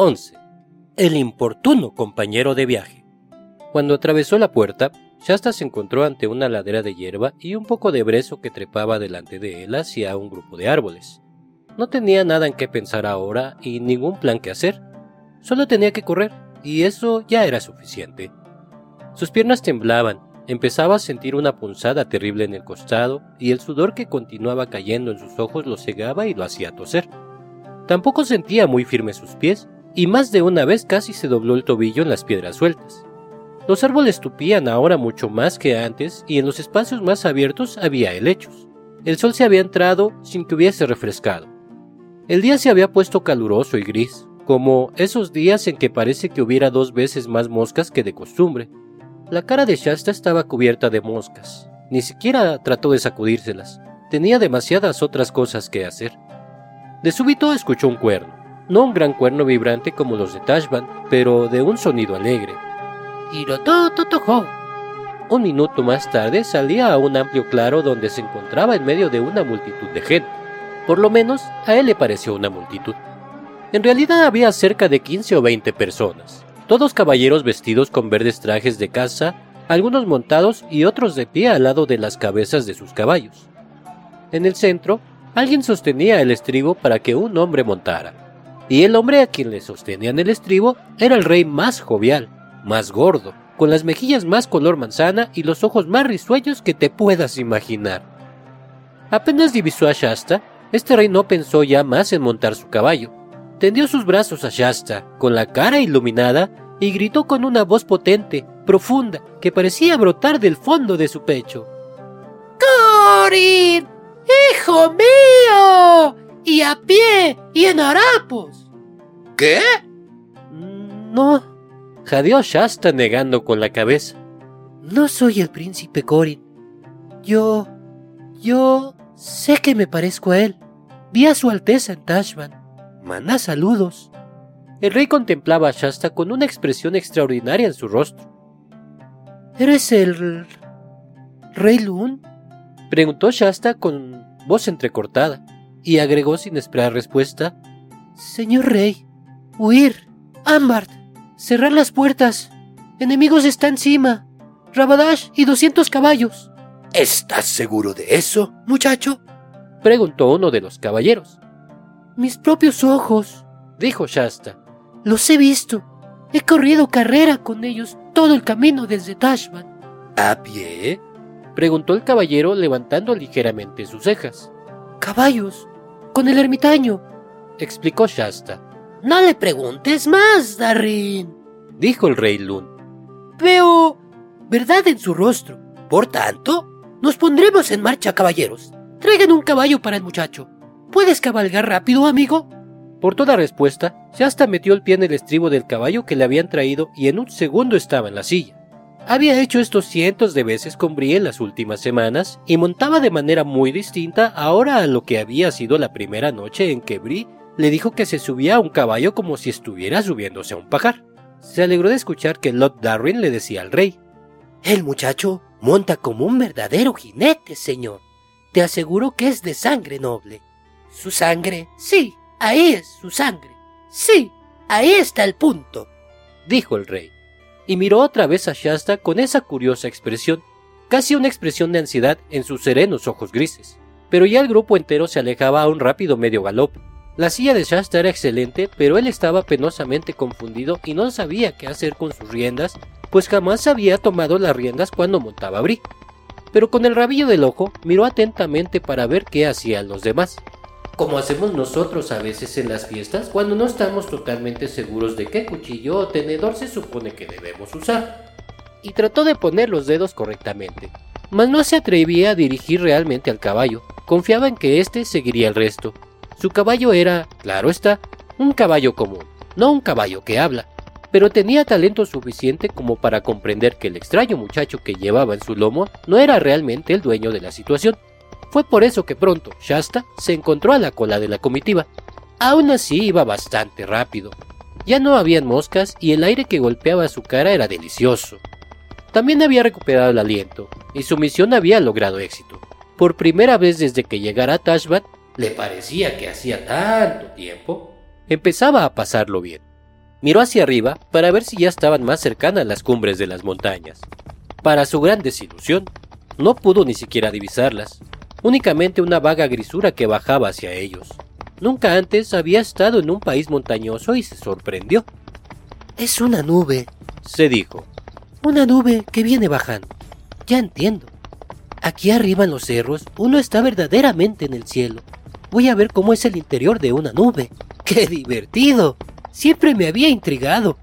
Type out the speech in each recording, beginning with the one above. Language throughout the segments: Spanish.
11. El importuno compañero de viaje. Cuando atravesó la puerta, Shasta se encontró ante una ladera de hierba y un poco de brezo que trepaba delante de él hacia un grupo de árboles. No tenía nada en qué pensar ahora y ningún plan que hacer. Solo tenía que correr, y eso ya era suficiente. Sus piernas temblaban, empezaba a sentir una punzada terrible en el costado, y el sudor que continuaba cayendo en sus ojos lo cegaba y lo hacía toser. Tampoco sentía muy firmes sus pies, y más de una vez casi se dobló el tobillo en las piedras sueltas. Los árboles tupían ahora mucho más que antes y en los espacios más abiertos había helechos. El sol se había entrado sin que hubiese refrescado. El día se había puesto caluroso y gris, como esos días en que parece que hubiera dos veces más moscas que de costumbre. La cara de Shasta estaba cubierta de moscas. Ni siquiera trató de sacudírselas. Tenía demasiadas otras cosas que hacer. De súbito escuchó un cuerno. No un gran cuerno vibrante como los de Tashban, pero de un sonido alegre. Un minuto más tarde salía a un amplio claro donde se encontraba en medio de una multitud de gente. Por lo menos a él le pareció una multitud. En realidad había cerca de 15 o 20 personas, todos caballeros vestidos con verdes trajes de caza, algunos montados y otros de pie al lado de las cabezas de sus caballos. En el centro, alguien sostenía el estribo para que un hombre montara, y el hombre a quien le sostenían el estribo era el rey más jovial, más gordo, con las mejillas más color manzana y los ojos más risueños que te puedas imaginar. Apenas divisó a Shasta, este rey no pensó ya más en montar su caballo. Tendió sus brazos a Shasta, con la cara iluminada, y gritó con una voz potente, profunda, que parecía brotar del fondo de su pecho. ¡Corin! ¡Hijo mío! Y a pie y en harapos. ¿Qué? No, Jadeó Shasta negando con la cabeza. No soy el príncipe Corin. Yo... yo... sé que me parezco a él. Vi a su Alteza en Tashban. Manda saludos. El rey contemplaba a Shasta con una expresión extraordinaria en su rostro. ¿Eres el... rey Lun? Preguntó Shasta con voz entrecortada, y agregó sin esperar respuesta. Señor rey, huir, Ambart. Cerrar las puertas. Enemigos está encima. Rabadash y doscientos caballos. ¿Estás seguro de eso, muchacho? preguntó uno de los caballeros. Mis propios ojos, dijo Shasta. Los he visto. He corrido carrera con ellos todo el camino desde Tashban. ¿A pie? preguntó el caballero levantando ligeramente sus cejas. Caballos, con el ermitaño, explicó Shasta. No le preguntes más, Darin, dijo el rey Lun. Veo verdad en su rostro. Por tanto, nos pondremos en marcha, caballeros. Traigan un caballo para el muchacho. ¿Puedes cabalgar rápido, amigo? Por toda respuesta, Shasta metió el pie en el estribo del caballo que le habían traído y en un segundo estaba en la silla. Había hecho esto cientos de veces con Brie en las últimas semanas y montaba de manera muy distinta ahora a lo que había sido la primera noche en que Brie le dijo que se subía a un caballo como si estuviera subiéndose a un pajar. Se alegró de escuchar que Lot Darwin le decía al rey: El muchacho monta como un verdadero jinete, señor. Te aseguro que es de sangre noble. Su sangre, sí, ahí es su sangre. Sí, ahí está el punto, dijo el rey, y miró otra vez a Shasta con esa curiosa expresión, casi una expresión de ansiedad en sus serenos ojos grises. Pero ya el grupo entero se alejaba a un rápido medio galope, la silla de Shasta era excelente, pero él estaba penosamente confundido y no sabía qué hacer con sus riendas, pues jamás había tomado las riendas cuando montaba Brie. Pero con el rabillo del ojo miró atentamente para ver qué hacían los demás. Como hacemos nosotros a veces en las fiestas cuando no estamos totalmente seguros de qué cuchillo o tenedor se supone que debemos usar. Y trató de poner los dedos correctamente, mas no se atrevía a dirigir realmente al caballo, confiaba en que éste seguiría el resto, su caballo era, claro está, un caballo común, no un caballo que habla, pero tenía talento suficiente como para comprender que el extraño muchacho que llevaba en su lomo no era realmente el dueño de la situación. Fue por eso que pronto Shasta se encontró a la cola de la comitiva. Aún así iba bastante rápido. Ya no habían moscas y el aire que golpeaba su cara era delicioso. También había recuperado el aliento, y su misión había logrado éxito. Por primera vez desde que llegara a Tashbat, le parecía que hacía tanto tiempo, empezaba a pasarlo bien. Miró hacia arriba para ver si ya estaban más cercanas las cumbres de las montañas. Para su gran desilusión, no pudo ni siquiera divisarlas, únicamente una vaga grisura que bajaba hacia ellos. Nunca antes había estado en un país montañoso y se sorprendió. Es una nube, Se dijo. una nube que viene bajando. Ya entiendo. Aquí arriba en los cerros uno está verdaderamente en el cielo. Voy a ver cómo es el interior de una nube. ¡Qué divertido! Siempre me había intrigado.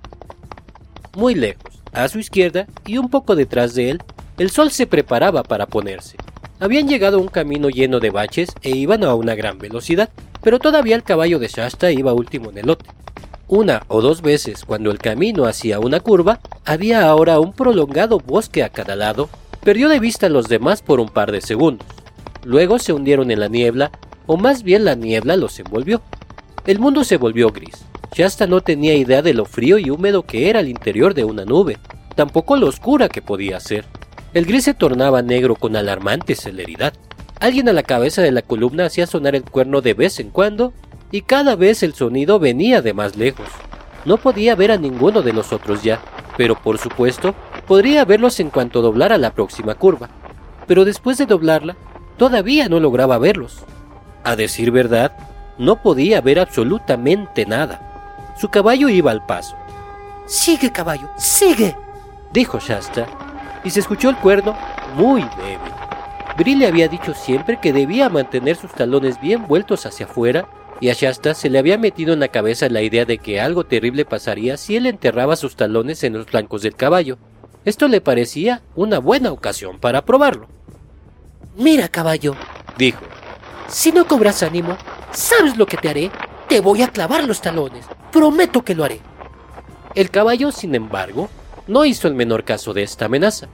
Muy lejos, a su izquierda y un poco detrás de él, el sol se preparaba para ponerse. Habían llegado a un camino lleno de baches e iban a una gran velocidad, pero todavía el caballo de Shasta iba último en el lote. Una o dos veces, cuando el camino hacía una curva, había ahora un prolongado bosque a cada lado, perdió de vista a los demás por un par de segundos. Luego se hundieron en la niebla, o más bien la niebla los envolvió. El mundo se volvió gris. Shasta no tenía idea de lo frío y húmedo que era el interior de una nube, tampoco lo oscura que podía ser. El gris se tornaba negro con alarmante celeridad. Alguien a la cabeza de la columna hacía sonar el cuerno de vez en cuando, y cada vez el sonido venía de más lejos. No podía ver a ninguno de los otros ya, pero por supuesto podría verlos en cuanto doblara la próxima curva. Pero después de doblarla, todavía no lograba verlos. A decir verdad, no podía ver absolutamente nada. Su caballo iba al paso, Sigue, caballo, sigue. dijo Shasta, y se escuchó el cuerno muy débil. Bri le había dicho siempre que debía mantener sus talones bien vueltos hacia afuera, y a Shasta se le había metido en la cabeza la idea de que algo terrible pasaría si él enterraba sus talones en los flancos del caballo. Esto le parecía una buena ocasión para probarlo, Mira, caballo, dijo. si no cobras ánimo, ¿sabes lo que te haré? Te voy a clavar los talones. Prometo que lo haré. El caballo, sin embargo, no hizo el menor caso de esta amenaza,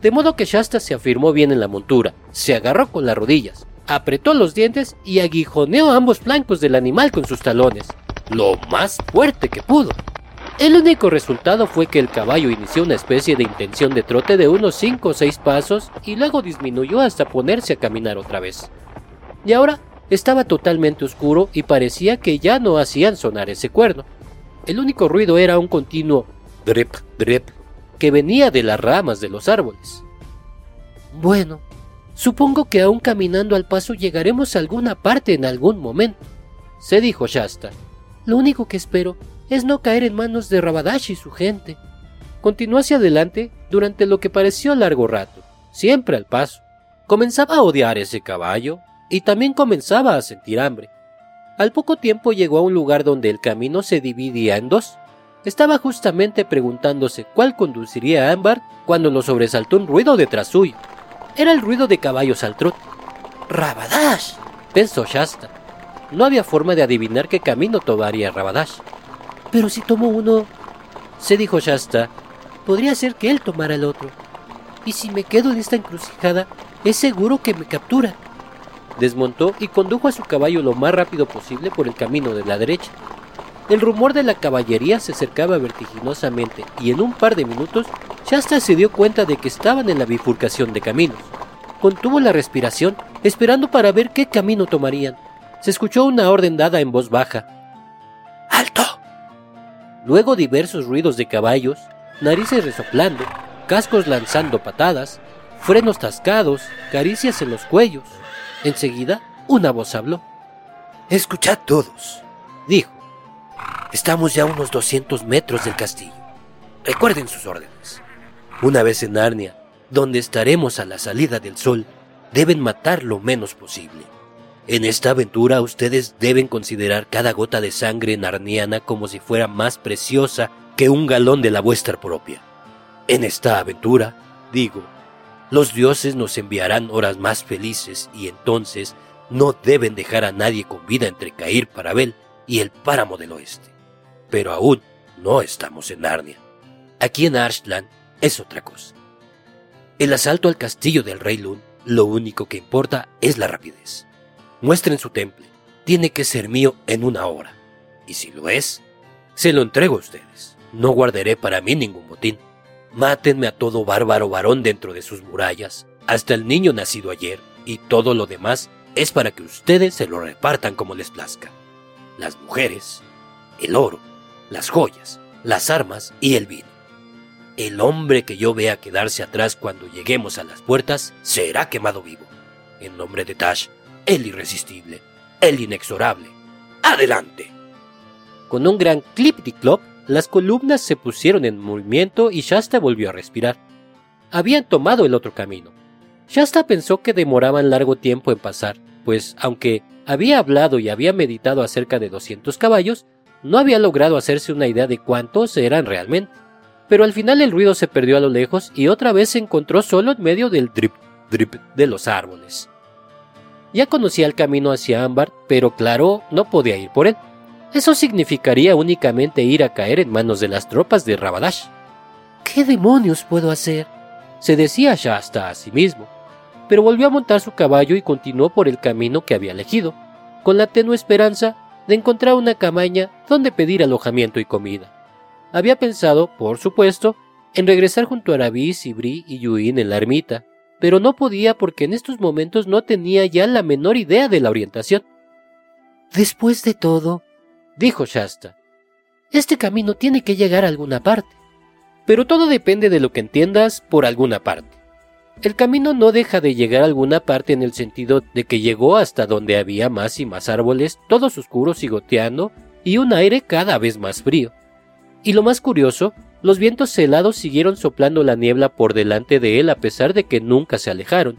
de modo que Shasta se afirmó bien en la montura, se agarró con las rodillas, apretó los dientes y aguijoneó ambos flancos del animal con sus talones, lo más fuerte que pudo. El único resultado fue que el caballo inició una especie de intención de trote de unos 5 o 6 pasos y luego disminuyó hasta ponerse a caminar otra vez. Y ahora estaba totalmente oscuro y parecía que ya no hacían sonar ese cuerno. El único ruido era un continuo drip, drip que venía de las ramas de los árboles. Bueno, supongo que aún caminando al paso llegaremos a alguna parte en algún momento, Se dijo Shasta. Lo único que espero es no caer en manos de Rabadash y su gente. Continuó hacia adelante durante lo que pareció largo rato, siempre al paso. Comenzaba a odiar ese caballo y también comenzaba a sentir hambre. Al poco tiempo llegó a un lugar donde el camino se dividía en dos. Estaba justamente preguntándose cuál conduciría a Ámbar cuando lo sobresaltó un ruido detrás suyo. Era el ruido de caballos al trote. ¡Rabadash! Pensó Shasta. No había forma de adivinar qué camino tomaría Rabadash. Pero si tomo uno, Se dijo Shasta, podría ser que él tomara el otro. Y si me quedo en esta encrucijada, es seguro que me captura. desmontó y condujo a su caballo lo más rápido posible por el camino de la derecha. El rumor de la caballería se acercaba vertiginosamente y en un par de minutos Shasta se dio cuenta de que estaban en la bifurcación de caminos. Contuvo la respiración, esperando para ver qué camino tomarían. Se escuchó una orden dada en voz baja. ¡Alto! Luego diversos ruidos de caballos, narices resoplando, cascos lanzando patadas, frenos tascados, caricias en los cuellos. Enseguida, una voz habló. Escuchad todos. Dijo, Estamos ya a unos 200 metros del castillo. Recuerden sus órdenes. Una vez en Narnia, donde estaremos a la salida del sol, deben matar lo menos posible. En esta aventura ustedes deben considerar cada gota de sangre narniana como si fuera más preciosa que un galón de la vuestra propia. En esta aventura, digo, los dioses nos enviarán horas más felices y entonces no deben dejar a nadie con vida entre Cair Parabel y el páramo del oeste. Pero aún no estamos en Narnia. Aquí en Arslan es otra cosa. El asalto al castillo del rey Lun, lo único que importa es la rapidez. Muestren su temple. Tiene que ser mío en una hora. Y si lo es, se lo entrego a ustedes. No guardaré para mí ningún botín. Mátenme a todo bárbaro varón dentro de sus murallas, hasta el niño nacido ayer, y todo lo demás es para que ustedes se lo repartan como les plazca. Las mujeres, el oro, las joyas las armas y el vino. El hombre que yo vea quedarse atrás cuando lleguemos a las puertas será quemado vivo. En nombre de Tash, el irresistible, el inexorable. ¡Adelante! Con un gran clip-clop, las columnas se pusieron en movimiento y Shasta volvió a respirar. Habían tomado el otro camino. Shasta pensó que demoraban largo tiempo en pasar, pues aunque había hablado y había meditado acerca de 200 caballos, no había logrado hacerse una idea de cuántos eran realmente pero al final el ruido se perdió a lo lejos y otra vez se encontró solo en medio del drip, drip de los árboles. Ya conocía el camino hacia Ámbar, pero claro, no podía ir por él. Eso significaría únicamente ir a caer en manos de las tropas de Rabadash. ¿Qué demonios puedo hacer? se decía Shasta a sí mismo, pero volvió a montar su caballo y continuó por el camino que había elegido, con la tenue esperanza de encontrar una cabaña donde pedir alojamiento y comida. Había pensado, por supuesto, en regresar junto a Arabis, Ibri y Yuin en la ermita, pero no podía porque en estos momentos no tenía ya la menor idea de la orientación. Después de todo, dijo Shasta, este camino tiene que llegar a alguna parte. Pero todo depende de lo que entiendas por alguna parte. El camino no deja de llegar a alguna parte en el sentido de que llegó hasta donde había más y más árboles, todos oscuros y goteando, y un aire cada vez más frío. Y lo más curioso, los vientos helados siguieron soplando la niebla por delante de él a pesar de que nunca se alejaron.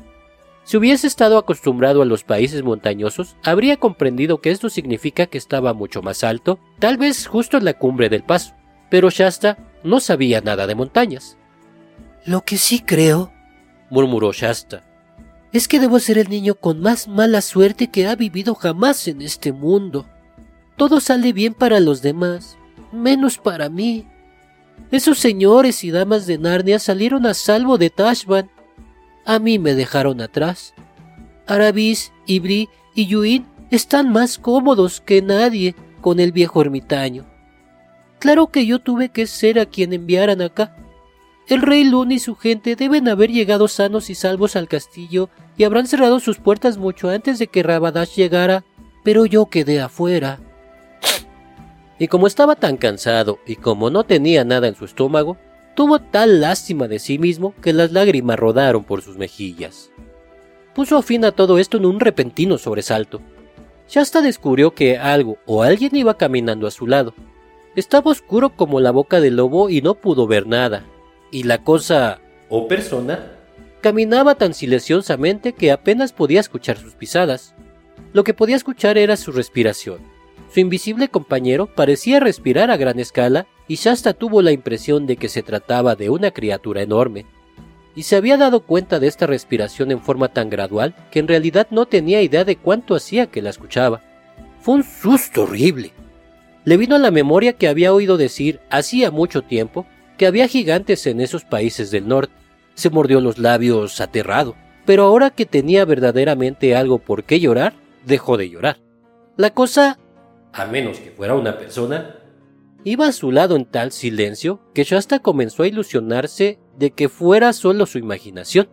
Si hubiese estado acostumbrado a los países montañosos, habría comprendido que esto significa que estaba mucho más alto, tal vez justo en la cumbre del paso. Pero Shasta no sabía nada de montañas. Lo que sí creo, murmuró Shasta, es que debo ser el niño con más mala suerte que ha vivido jamás en este mundo. Todo sale bien para los demás, menos para mí. Esos señores y damas de Narnia salieron a salvo de Tashban. A mí me dejaron atrás. Arabis, Ibri y Yuin están más cómodos que nadie con el viejo ermitaño. Claro que yo tuve que ser a quien enviaran acá. El rey Luna y su gente deben haber llegado sanos y salvos al castillo y habrán cerrado sus puertas mucho antes de que Rabadash llegara, pero yo quedé afuera. Y como estaba tan cansado y como no tenía nada en su estómago, tuvo tal lástima de sí mismo que las lágrimas rodaron por sus mejillas. Puso fin a todo esto en un repentino sobresalto. Shasta descubrió que algo o alguien iba caminando a su lado. Estaba oscuro como la boca del lobo y no pudo ver nada. Y la cosa o persona caminaba tan silenciosamente que apenas podía escuchar sus pisadas. Lo que podía escuchar era su respiración su invisible compañero parecía respirar a gran escala y Shasta tuvo la impresión de que se trataba de una criatura enorme. Y se había dado cuenta de esta respiración en forma tan gradual que en realidad no tenía idea de cuánto hacía que la escuchaba. Fue un susto horrible. Le vino a la memoria que había oído decir hacía mucho tiempo que había gigantes en esos países del norte. Se mordió los labios aterrado, pero ahora que tenía verdaderamente algo por qué llorar, dejó de llorar. La cosa a menos que fuera una persona, iba a su lado en tal silencio que Shasta comenzó a ilusionarse de que fuera solo su imaginación.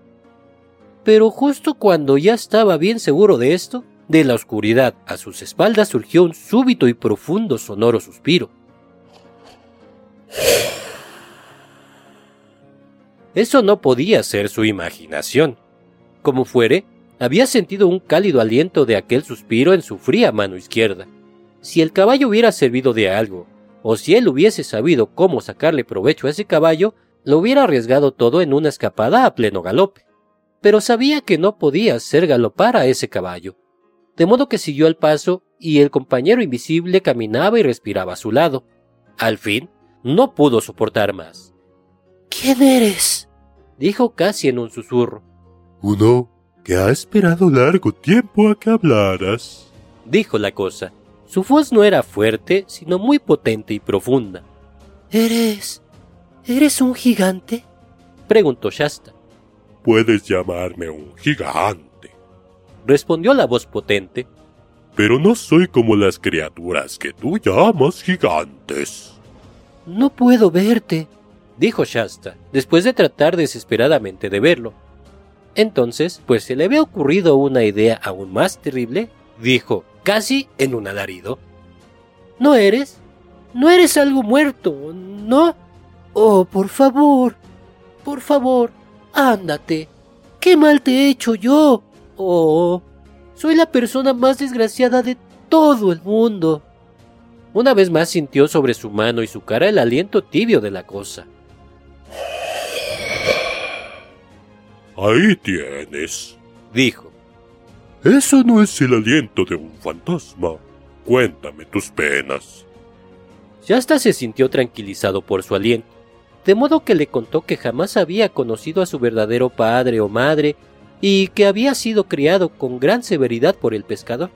Pero justo cuando ya estaba bien seguro de esto, de la oscuridad a sus espaldas surgió un súbito y profundo sonoro suspiro. Eso no podía ser su imaginación. Como fuere, había sentido un cálido aliento de aquel suspiro en su fría mano izquierda. Si el caballo hubiera servido de algo, o si él hubiese sabido cómo sacarle provecho a ese caballo, lo hubiera arriesgado todo en una escapada a pleno galope. Pero sabía que no podía hacer galopar a ese caballo. De modo que siguió el paso y el compañero invisible caminaba y respiraba a su lado. Al fin, no pudo soportar más. ¿Quién eres? Dijo casi en un susurro. Uno que ha esperado largo tiempo a que hablaras, dijo la cosa. Su voz no era fuerte, sino muy potente y profunda. ¿Eres... ¿Eres un gigante? preguntó Shasta. Puedes llamarme un gigante, respondió la voz potente. Pero no soy como las criaturas que tú llamas gigantes. No puedo verte, dijo Shasta, después de tratar desesperadamente de verlo. Entonces, pues se le había ocurrido una idea aún más terrible, dijo casi en un alarido. ¿No eres? No eres algo muerto, ¿no? Oh, por favor, por favor, ándate. ¿Qué mal te he hecho yo? Oh, soy la persona más desgraciada de todo el mundo. Una vez más sintió sobre su mano y su cara el aliento tibio de la cosa. Ahí tienes, dijo. Eso no es el aliento de un fantasma. Cuéntame tus penas. Yasta se sintió tranquilizado por su aliento, de modo que le contó que jamás había conocido a su verdadero padre o madre y que había sido criado con gran severidad por el pescador.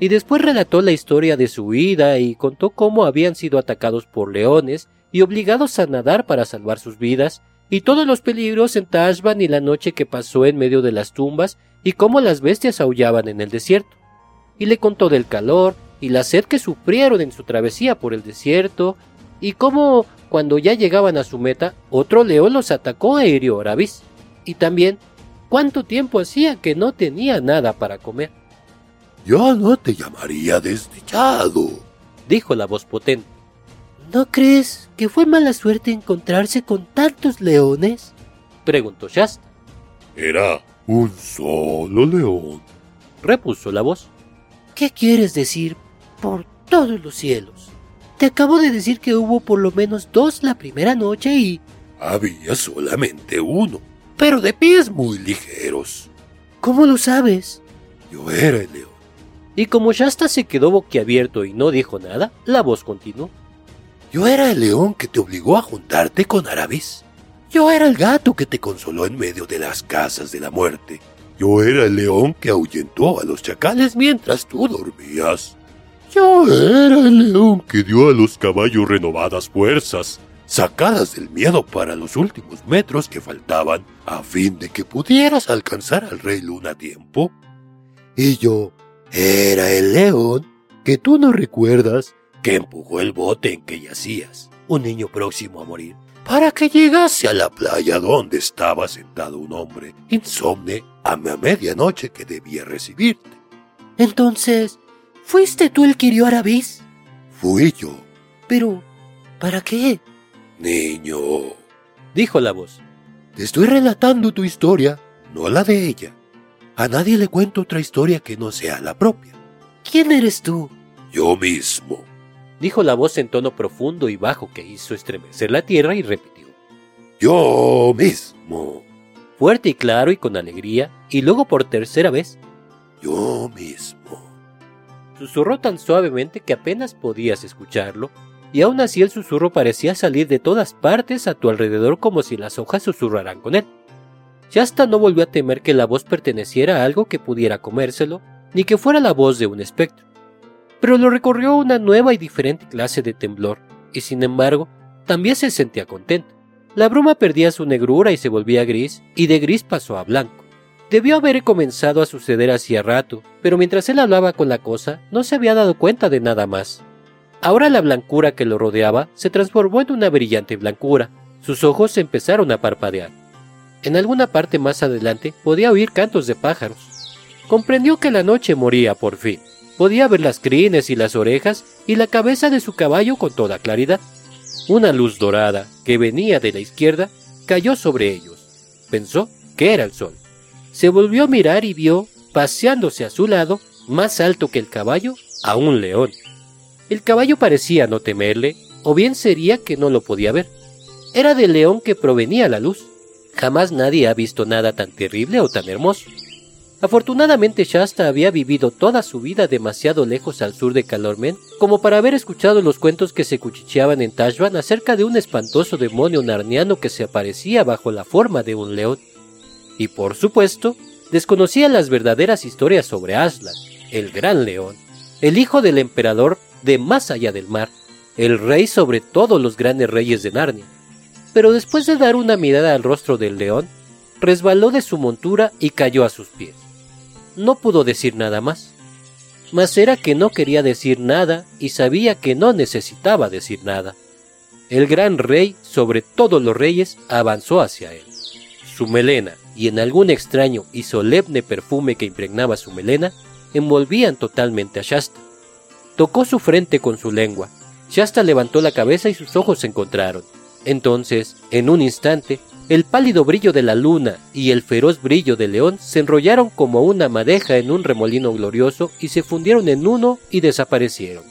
Y después relató la historia de su vida y contó cómo habían sido atacados por leones y obligados a nadar para salvar sus vidas, y todos los peligros en Tashban y la noche que pasó en medio de las tumbas y cómo las bestias aullaban en el desierto. Y le contó del calor y la sed que sufrieron en su travesía por el desierto y cómo cuando ya llegaban a su meta otro león los atacó e hirió a Arabis. Y también cuánto tiempo hacía que no tenía nada para comer. Yo no te llamaría desdichado, dijo la voz potente. ¿No crees que fue mala suerte encontrarse con tantos leones? preguntó Shasta. Era un solo león, repuso la voz. ¿Qué quieres decir por todos los cielos? Te acabo de decir que hubo por lo menos dos la primera noche y... Había solamente uno, pero de pies muy ligeros. ¿Cómo lo sabes? Yo era el león. Y como Shasta se quedó boquiabierto y no dijo nada, la voz continuó. Yo era el león que te obligó a juntarte con Arabis. Yo era el gato que te consoló en medio de las casas de la muerte. Yo era el león que ahuyentó a los chacales mientras tú dormías. Yo era el león que dio a los caballos renovadas fuerzas, sacadas del miedo para los últimos metros que faltaban a fin de que pudieras alcanzar al rey Luna a tiempo. Y yo era el león que tú no recuerdas que empujó el bote en que yacías, un niño próximo a morir, para que llegase a la playa donde estaba sentado un hombre insomne a la medianoche que debía recibirte. Entonces, ¿fuiste tú el que hirió a Arabis? Fui yo. Pero, ¿para qué? Niño, dijo la voz. Te estoy relatando tu historia, no la de ella. A nadie le cuento otra historia que no sea la propia. ¿Quién eres tú? Yo mismo dijo la voz en tono profundo y bajo que hizo estremecer la tierra y repitió. Yo mismo. Fuerte y claro y con alegría, y luego por tercera vez. Yo mismo. Susurró tan suavemente que apenas podías escucharlo, y aún así el susurro parecía salir de todas partes a tu alrededor como si las hojas susurraran con él. hasta no volvió a temer que la voz perteneciera a algo que pudiera comérselo, ni que fuera la voz de un espectro pero lo recorrió una nueva y diferente clase de temblor, y sin embargo, también se sentía contento. La bruma perdía su negrura y se volvía gris, y de gris pasó a blanco. Debió haber comenzado a suceder hacía rato, pero mientras él hablaba con la cosa, no se había dado cuenta de nada más. Ahora la blancura que lo rodeaba se transformó en una brillante blancura. Sus ojos empezaron a parpadear. En alguna parte más adelante podía oír cantos de pájaros. Comprendió que la noche moría por fin. Podía ver las crines y las orejas y la cabeza de su caballo con toda claridad. Una luz dorada que venía de la izquierda cayó sobre ellos. Pensó que era el sol. Se volvió a mirar y vio, paseándose a su lado, más alto que el caballo, a un león. El caballo parecía no temerle, o bien sería que no lo podía ver. Era del león que provenía la luz. Jamás nadie ha visto nada tan terrible o tan hermoso. Afortunadamente Shasta había vivido toda su vida demasiado lejos al sur de Calormen como para haber escuchado los cuentos que se cuchicheaban en Tashban acerca de un espantoso demonio narniano que se aparecía bajo la forma de un león. Y por supuesto, desconocía las verdaderas historias sobre Aslan, el gran león, el hijo del emperador de más allá del mar, el rey sobre todos los grandes reyes de Narnia. Pero después de dar una mirada al rostro del león, resbaló de su montura y cayó a sus pies no pudo decir nada más. Mas era que no quería decir nada y sabía que no necesitaba decir nada. El gran rey, sobre todos los reyes, avanzó hacia él. Su melena, y en algún extraño y solemne perfume que impregnaba su melena, envolvían totalmente a Shasta. Tocó su frente con su lengua, Shasta levantó la cabeza y sus ojos se encontraron. Entonces, en un instante, el pálido brillo de la luna y el feroz brillo del león se enrollaron como una madeja en un remolino glorioso y se fundieron en uno y desaparecieron.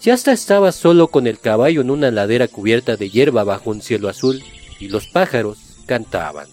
Shasta estaba solo con el caballo en una ladera cubierta de hierba bajo un cielo azul y los pájaros cantaban.